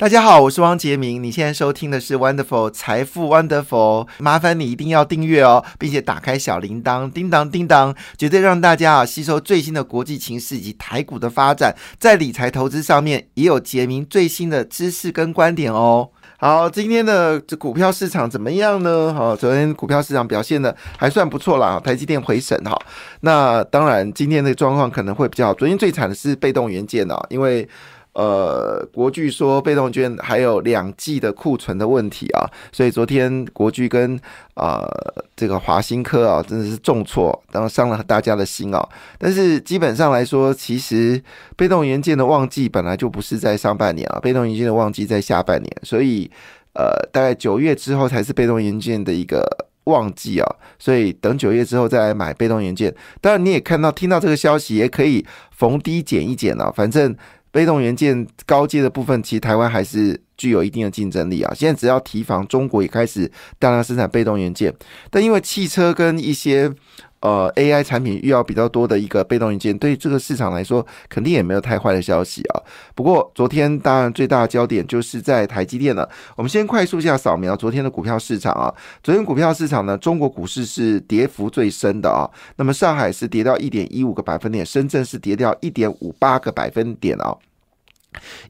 大家好，我是汪杰明。你现在收听的是 Wonderful 财富 Wonderful，麻烦你一定要订阅哦，并且打开小铃铛，叮当叮当，绝对让大家啊吸收最新的国际情势以及台股的发展，在理财投资上面也有杰明最新的知识跟观点哦。好，今天的这股票市场怎么样呢？好，昨天股票市场表现的还算不错啦，台积电回审哈。那当然，今天的状况可能会比较好。昨天最惨的是被动元件啊，因为。呃，国巨说被动券还有两季的库存的问题啊，所以昨天国巨跟啊这个华新科啊真的是重挫，然后伤了大家的心啊。但是基本上来说，其实被动元件的旺季本来就不是在上半年啊，被动元件的旺季在下半年，所以呃大概九月之后才是被动元件的一个旺季啊。所以等九月之后再来买被动元件。当然你也看到听到这个消息，也可以逢低减一减啊，反正。被动元件高阶的部分，其实台湾还是具有一定的竞争力啊。现在只要提防中国也开始大量生产被动元件，但因为汽车跟一些呃，AI 产品遇到比较多的一个被动元件，对这个市场来说肯定也没有太坏的消息啊。不过昨天当然最大的焦点就是在台积电了。我们先快速一下扫描昨天的股票市场啊。昨天股票市场呢，中国股市是跌幅最深的啊。那么上海是跌掉一点一五个百分点，深圳是跌掉一点五八个百分点啊。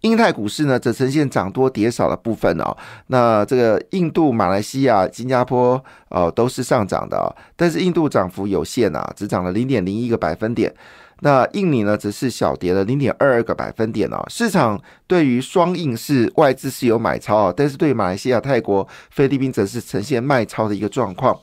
印太股市呢，则呈现涨多跌少的部分哦。那这个印度、马来西亚、新加坡哦，都是上涨的哦。但是印度涨幅有限啊，只涨了零点零一个百分点。那印尼呢，则是小跌了零点二二个百分点哦。市场对于双印是外资是有买超啊，但是对马来西亚、泰国、菲律宾则是呈现卖超的一个状况。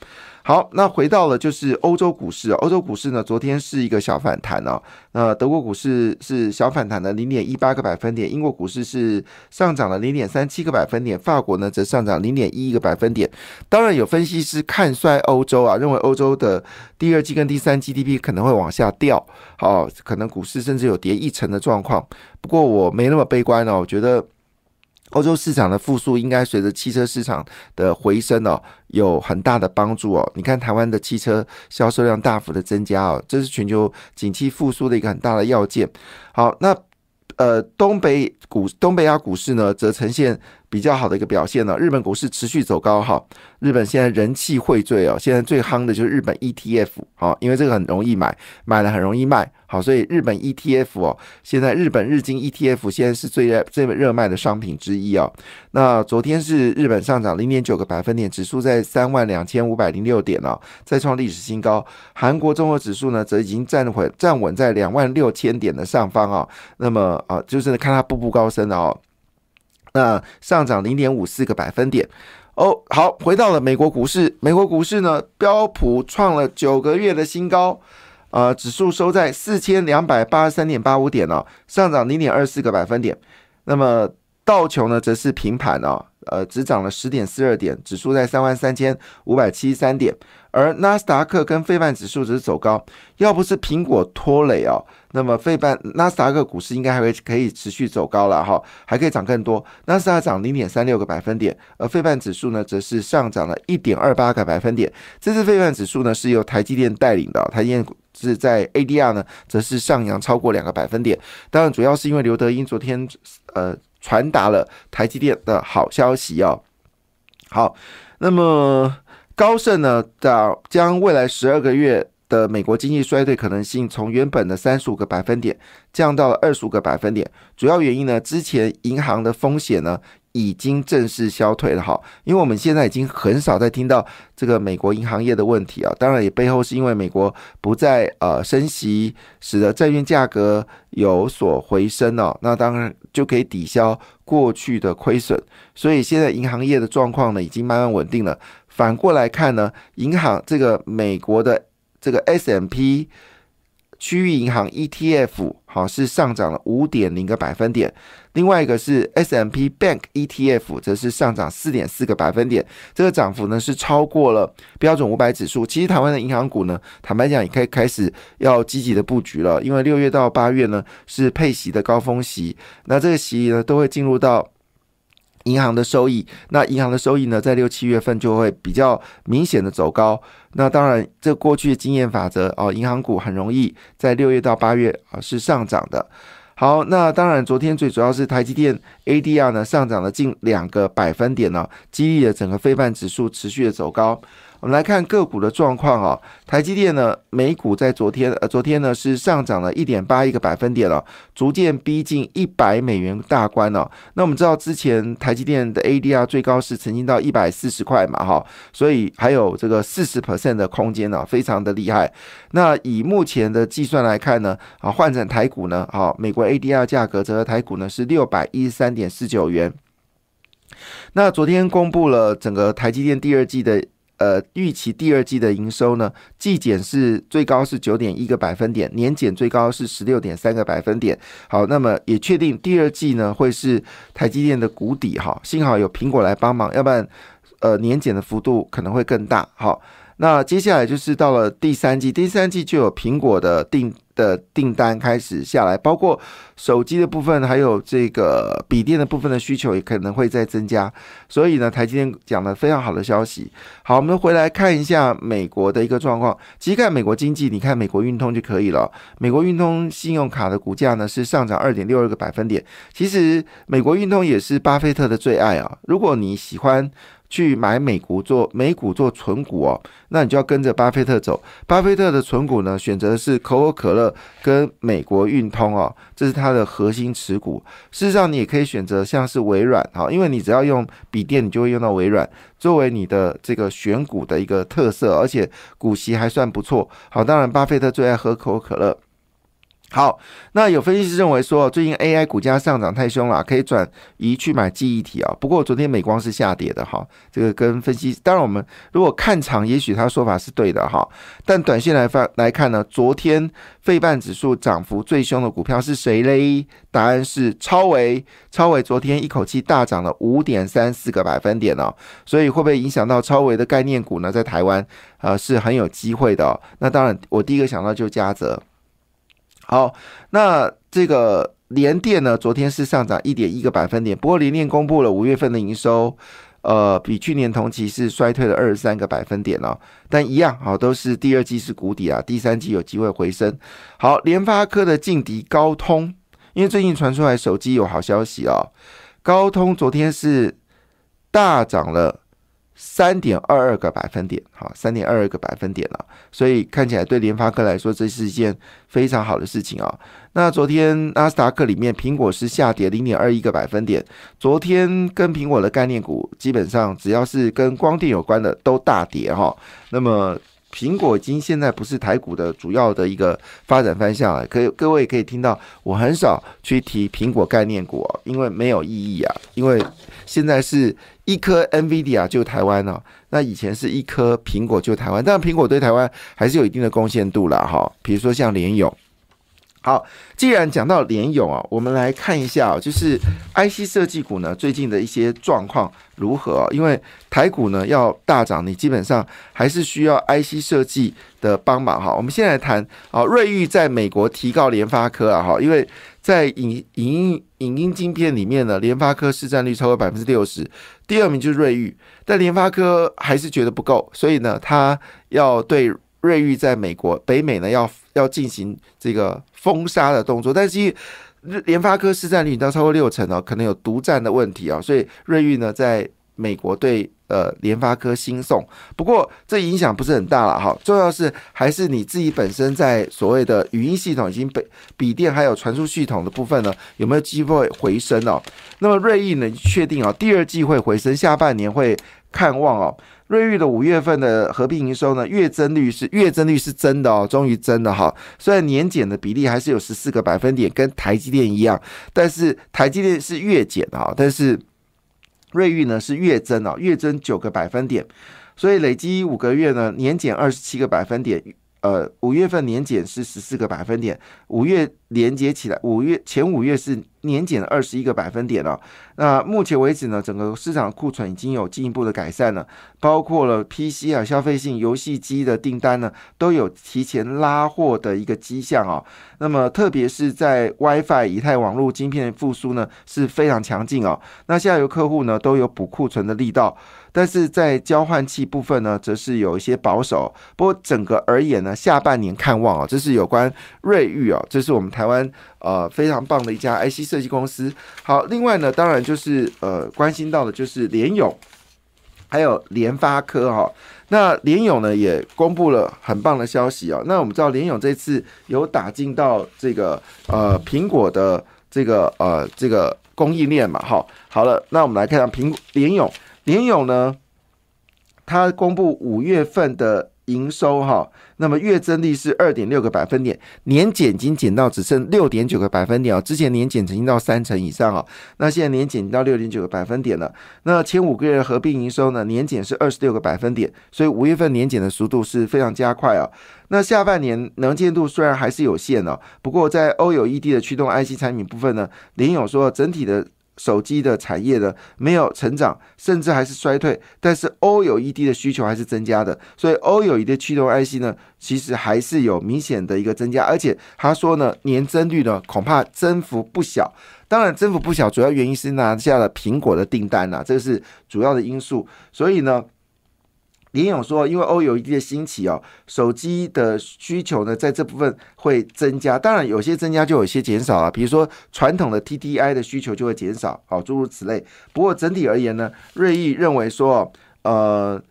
好，那回到了就是欧洲股市欧洲股市呢，昨天是一个小反弹哦。那德国股市是小反弹的零点一八个百分点，英国股市是上涨了零点三七个百分点，法国呢则上涨零点一一个百分点。当然有分析师看衰欧洲啊，认为欧洲的第二季跟第三 GDP 可能会往下掉，好，可能股市甚至有跌一成的状况。不过我没那么悲观哦，我觉得。欧洲市场的复苏应该随着汽车市场的回升哦，有很大的帮助哦。你看台湾的汽车销售量大幅的增加哦，这是全球景气复苏的一个很大的要件。好，那呃，东北股东北亚股市呢，则呈现。比较好的一个表现呢，日本股市持续走高哈，日本现在人气荟萃哦，现在最夯的就是日本 ETF 好，因为这个很容易买，买了很容易卖，好，所以日本 ETF 哦，现在日本日经 ETF 现在是最热最热卖的商品之一哦。那昨天是日本上涨零点九个百分点，指数在三万两千五百零六点哦，再创历史新高。韩国综合指数呢，则已经站稳站稳在两万六千点的上方啊，那么啊，就是看它步步高升哦。那上涨零点五四个百分点哦。好，回到了美国股市，美国股市呢，标普创了九个月的新高，呃，指数收在四千两百八十三点八五点哦，上涨零点二四个百分点。那么道琼呢，则是平盘哦，呃，只涨了十点四二点，指数在三万三千五百七十三点。而纳斯达克跟费半指数只是走高，要不是苹果拖累哦，那么费半纳斯达克股市应该还会可以持续走高了哈，还可以涨更多。纳斯达克涨零点三六个百分点，而费半指数呢，则是上涨了一点二八个百分点。这次费半指数呢是由台积电带领的，台积电是在 ADR 呢，则是上扬超过两个百分点。当然，主要是因为刘德英昨天呃传达了台积电的好消息哦。好，那么。高盛呢，将将未来十二个月的美国经济衰退可能性从原本的三十五个百分点降到了二十五个百分点。主要原因呢，之前银行的风险呢已经正式消退了哈。因为我们现在已经很少再听到这个美国银行业的问题啊。当然，也背后是因为美国不再呃升息，使得债券价格有所回升哦。那当然就可以抵消过去的亏损。所以现在银行业的状况呢，已经慢慢稳定了。反过来看呢，银行这个美国的这个 S M P 区域银行 E T F 好是上涨了五点零个百分点，另外一个是 S M P Bank E T F 则是上涨四点四个百分点，这个涨幅呢是超过了标准五百指数。其实台湾的银行股呢，坦白讲也可以开始要积极的布局了，因为六月到八月呢是配息的高峰息，那这个息呢都会进入到。银行的收益，那银行的收益呢，在六七月份就会比较明显的走高。那当然，这过去的经验法则哦，银行股很容易在六月到八月啊是上涨的。好，那当然，昨天最主要是台积电 ADR 呢上涨了近两个百分点呢，激励了整个非半指数持续的走高。我们来看个股的状况啊，台积电呢，美股在昨天呃，昨天呢是上涨了一点八一个百分点了，逐渐逼近一百美元大关了。那我们知道之前台积电的 ADR 最高是曾经到一百四十块嘛，哈，所以还有这个四十 percent 的空间呢，非常的厉害。那以目前的计算来看呢，啊，换成台股呢，啊，美国 ADR 价格折合台股呢是六百一十三点四九元。那昨天公布了整个台积电第二季的。呃，预期第二季的营收呢，季减是最高是九点一个百分点，年减最高是十六点三个百分点。好，那么也确定第二季呢会是台积电的谷底哈，幸好有苹果来帮忙，要不然呃年减的幅度可能会更大。好，那接下来就是到了第三季，第三季就有苹果的定。的订单开始下来，包括手机的部分，还有这个笔电的部分的需求也可能会再增加。所以呢，台积电讲了非常好的消息。好，我们回来看一下美国的一个状况。其实看美国经济，你看美国运通就可以了。美国运通信用卡的股价呢是上涨二点六二个百分点。其实美国运通也是巴菲特的最爱啊。如果你喜欢。去买美股做美股做存股哦，那你就要跟着巴菲特走。巴菲特的存股呢，选择的是可口可乐跟美国运通哦，这是它的核心持股。事实上，你也可以选择像是微软哈，因为你只要用笔电，你就会用到微软作为你的这个选股的一个特色，而且股息还算不错。好，当然巴菲特最爱喝可口可乐。好，那有分析师认为说，最近 AI 股价上涨太凶了，可以转移去买记忆体啊。不过昨天美光是下跌的哈，这个跟分析，当然我们如果看长，也许他说法是对的哈。但短线来发来看呢，昨天费半指数涨幅最凶的股票是谁嘞？答案是超维，超维昨天一口气大涨了五点三四个百分点哦。所以会不会影响到超维的概念股呢？在台湾呃是很有机会的。那当然，我第一个想到就嘉泽。好，那这个联电呢？昨天是上涨一点一个百分点，不过联电公布了五月份的营收，呃，比去年同期是衰退了二十三个百分点哦。但一样，好，都是第二季是谷底啊，第三季有机会回升。好，联发科的劲敌高通，因为最近传出来手机有好消息哦，高通昨天是大涨了。三点二二个百分点，好，三点二二个百分点了，所以看起来对联发科来说，这是一件非常好的事情啊。那昨天纳斯达克里面，苹果是下跌零点二一个百分点。昨天跟苹果的概念股，基本上只要是跟光电有关的都大跌哈。那么。苹果已经现在不是台股的主要的一个发展方向了，可以各位可以听到我很少去提苹果概念股哦，因为没有意义啊。因为现在是一颗 NVIDIA 就台湾了，那以前是一颗苹果就台湾，但苹果对台湾还是有一定的贡献度了哈。比如说像联咏。好，既然讲到联咏啊，我们来看一下啊，就是 IC 设计股呢最近的一些状况如何？因为台股呢要大涨，你基本上还是需要 IC 设计的帮忙哈。我们先来谈啊，瑞昱在美国提告联发科啊哈，因为在影影音影音晶片里面呢，联发科市占率超过百分之六十，第二名就是瑞昱，但联发科还是觉得不够，所以呢，他要对瑞昱在美国北美呢要要进行这个。封杀的动作，但是联发科市占率到超过六成哦，可能有独占的问题啊，所以瑞昱呢在美国对呃联发科新送，不过这影响不是很大了哈，重要是还是你自己本身在所谓的语音系统已经被笔电还有传输系统的部分呢，有没有机会回升哦？那么瑞昱呢确定啊，第二季会回升，下半年会看望哦。瑞昱的五月份的合并营收呢，月增率是月增率是真的哦，终于真的哈。虽然年减的比例还是有十四个百分点，跟台积电一样，但是台积电是月减哈，但是瑞玉呢是月增哦，月增九个百分点，所以累积五个月呢，年减二十七个百分点。呃，五月份年减是十四个百分点，五月连接起来，五月前五月是年减二十一个百分点哦。那目前为止呢，整个市场库存已经有进一步的改善了，包括了 PC 啊、消费性游戏机的订单呢，都有提前拉货的一个迹象啊。那么特别是在 WiFi 以太网络晶片复苏呢，是非常强劲哦。那下游客户呢，都有补库存的力道。但是在交换器部分呢，则是有一些保守。不过整个而言呢，下半年看望啊，这是有关瑞昱啊，这是我们台湾呃非常棒的一家 IC 设计公司。好，另外呢，当然就是呃关心到的就是联咏，还有联发科哈。那联咏呢也公布了很棒的消息哦。那我们知道联咏这次有打进到这个呃苹果的这个呃这个供应链嘛，好，好了，那我们来看下苹联咏，联咏呢，它公布五月份的。营收哈，那么月增率是二点六个百分点，年减已经减到只剩六点九个百分点啊。之前年减曾经到三成以上啊，那现在年减到六点九个百分点了。那前五个月合并营收呢，年减是二十六个百分点，所以五月份年减的速度是非常加快啊。那下半年能见度虽然还是有限哦，不过在欧友 ED 的驱动 IC 产品部分呢，联友说整体的。手机的产业呢没有成长，甚至还是衰退，但是 OLED 的需求还是增加的，所以 OLED 的驱动 IC 呢，其实还是有明显的一个增加，而且他说呢，年增率呢恐怕增幅不小。当然，增幅不小，主要原因是拿下了苹果的订单呐，这个是主要的因素。所以呢。林勇说，因为 O 有一定的兴起哦，手机的需求呢，在这部分会增加。当然，有些增加就有些减少啊。比如说，传统的 TDI 的需求就会减少，好，诸如此类。不过整体而言呢，瑞意认为说，呃，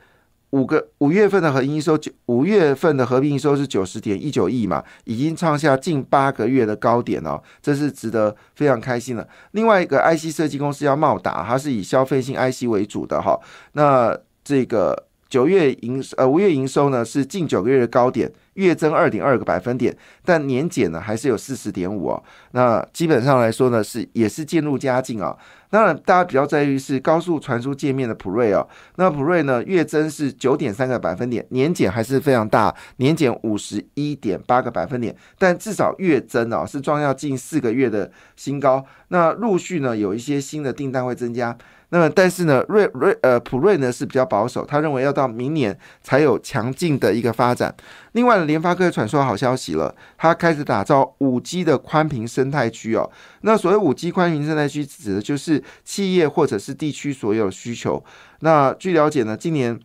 五个五月份的合营收九五月份的合并营收是九十点一九亿嘛，已经创下近八个月的高点哦，这是值得非常开心的。另外一个 IC 设计公司叫茂达，它是以消费性 IC 为主的哈，那这个。九月营呃五月营收呢是近九个月的高点，月增二点二个百分点，但年减呢还是有四十点五哦。那基本上来说呢是也是渐入佳境啊。当然大家比较在意是高速传输界面的普瑞哦。那普瑞呢月增是九点三个百分点，年减还是非常大，年减五十一点八个百分点，但至少月增哦是创下近四个月的新高。那陆续呢有一些新的订单会增加。那么，但是呢，瑞瑞呃普瑞呢是比较保守，他认为要到明年才有强劲的一个发展。另外，联发科传说好消息了，他开始打造五 G 的宽频生态区哦。那所谓五 G 宽频生态区，指的就是企业或者是地区所有需求。那据了解呢，今年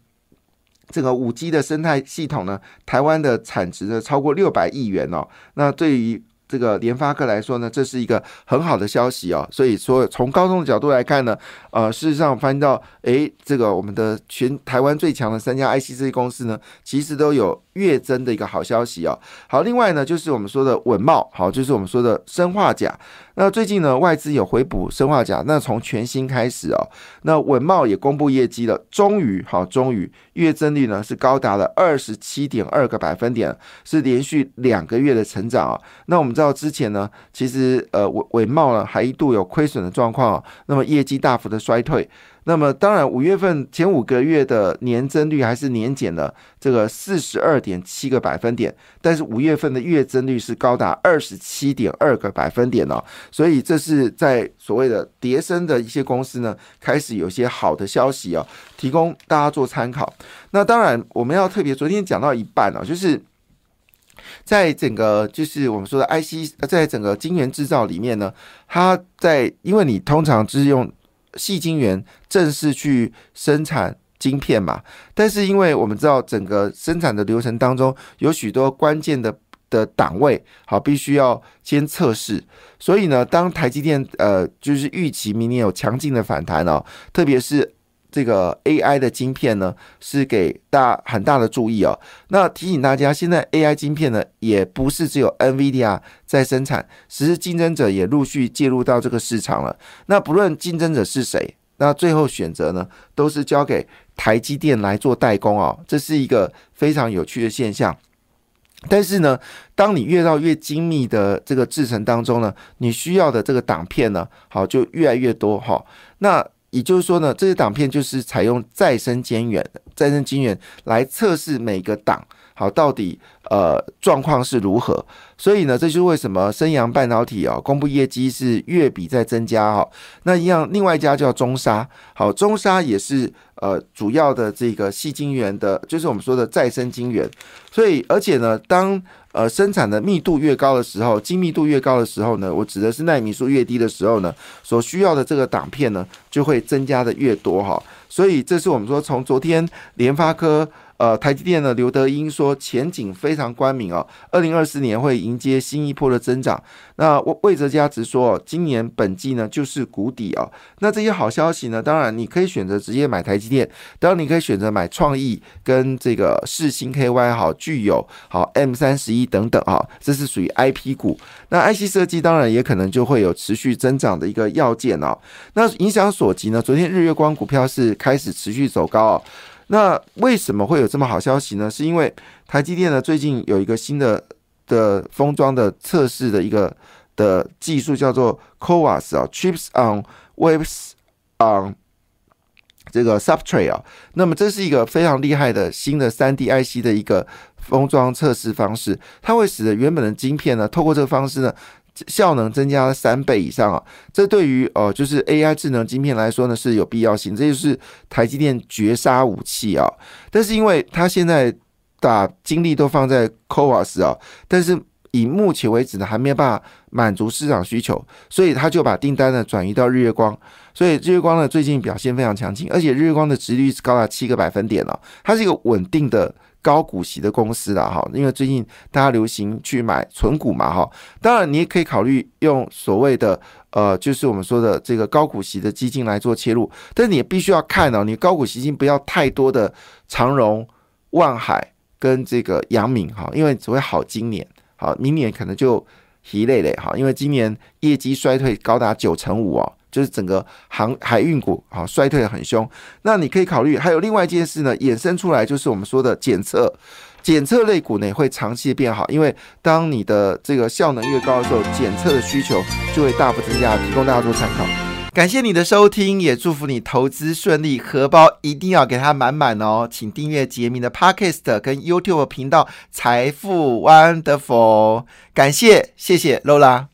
这个五 G 的生态系统呢，台湾的产值呢超过六百亿元哦。那对于这个联发科来说呢，这是一个很好的消息哦。所以说，从高通的角度来看呢，呃，事实上翻到，诶，这个我们的全台湾最强的三家 ICC 公司呢，其实都有。月增的一个好消息哦。好，另外呢，就是我们说的稳茂，好，就是我们说的生化钾。那最近呢，外资有回补生化钾，那从全新开始哦，那稳茂也公布业绩了，终于，好，终于月增率呢是高达了二十七点二个百分点，是连续两个月的成长啊。那我们知道之前呢，其实呃稳稳茂呢还一度有亏损的状况，那么业绩大幅的衰退。那么当然，五月份前五个月的年增率还是年减了这个四十二点七个百分点，但是五月份的月增率是高达二十七点二个百分点哦，所以这是在所谓的叠升的一些公司呢，开始有些好的消息哦，提供大家做参考。那当然，我们要特别昨天讲到一半哦，就是在整个就是我们说的 IC，在整个晶圆制造里面呢，它在因为你通常是用。细晶圆正式去生产晶片嘛？但是因为我们知道整个生产的流程当中有许多关键的的档位，好，必须要先测试。所以呢，当台积电呃，就是预期明年有强劲的反弹哦，特别是。这个 AI 的晶片呢，是给大很大的注意哦。那提醒大家，现在 AI 晶片呢，也不是只有 NVIDIA 在生产，其实竞争者也陆续介入到这个市场了。那不论竞争者是谁，那最后选择呢，都是交给台积电来做代工哦。这是一个非常有趣的现象。但是呢，当你越到越精密的这个制程当中呢，你需要的这个挡片呢，好就越来越多哈。那也就是说呢，这些挡片就是采用再生晶圆、再生晶圆来测试每个档，好到底呃状况是如何。所以呢，这就是为什么升阳半导体啊公布业绩是月比在增加哈。那一样，另外一家叫中沙，好中沙也是呃主要的这个细晶圆的，就是我们说的再生晶圆。所以而且呢，当呃，生产的密度越高的时候，精密度越高的时候呢，我指的是纳米数越低的时候呢，所需要的这个档片呢，就会增加的越多哈。所以这是我们说从昨天联发科、呃台积电的刘德英说前景非常。常光明哦。二零二四年会迎接新一波的增长。那魏哲家直说，今年本季呢就是谷底哦。那这些好消息呢，当然你可以选择直接买台积电，当然你可以选择买创意跟这个世新 KY 好具有好 M 三十一等等啊，这是属于 IP 股。那 IC 设计当然也可能就会有持续增长的一个要件哦。那影响所及呢，昨天日月光股票是开始持续走高哦。那为什么会有这么好消息呢？是因为台积电呢最近有一个新的的封装的测试的一个的技术叫做 CoWAS 啊，Chips on Waves on 这个 Substrate 啊。那么这是一个非常厉害的新的三 D IC 的一个封装测试方式，它会使得原本的晶片呢，透过这个方式呢。效能增加三倍以上啊！这对于呃就是 AI 智能晶片来说呢是有必要性，这就是台积电绝杀武器啊！但是因为它现在把精力都放在 c o v a s 啊，但是以目前为止呢还没有办法满足市场需求，所以他就把订单呢转移到日月光，所以日月光呢最近表现非常强劲，而且日月光的值率是高达七个百分点了，它是一个稳定的。高股息的公司啦，哈，因为最近大家流行去买存股嘛，哈，当然你也可以考虑用所谓的呃，就是我们说的这个高股息的基金来做切入，但你也必须要看哦，你高股息基金不要太多的长荣、万海跟这个阳明哈，因为只会好今年，好明年可能就疲累累哈，因为今年业绩衰退高达九成五哦。就是整个航海运股啊衰退的很凶，那你可以考虑还有另外一件事呢，衍生出来就是我们说的检测，检测类股呢会长期变好，因为当你的这个效能越高的时候，检测的需求就会大幅增加，提供大家做参考。感谢你的收听，也祝福你投资顺利，荷包一定要给它满满哦。请订阅杰明的 Podcast 跟 YouTube 频道财富 Wonderful，感谢谢谢 Lola。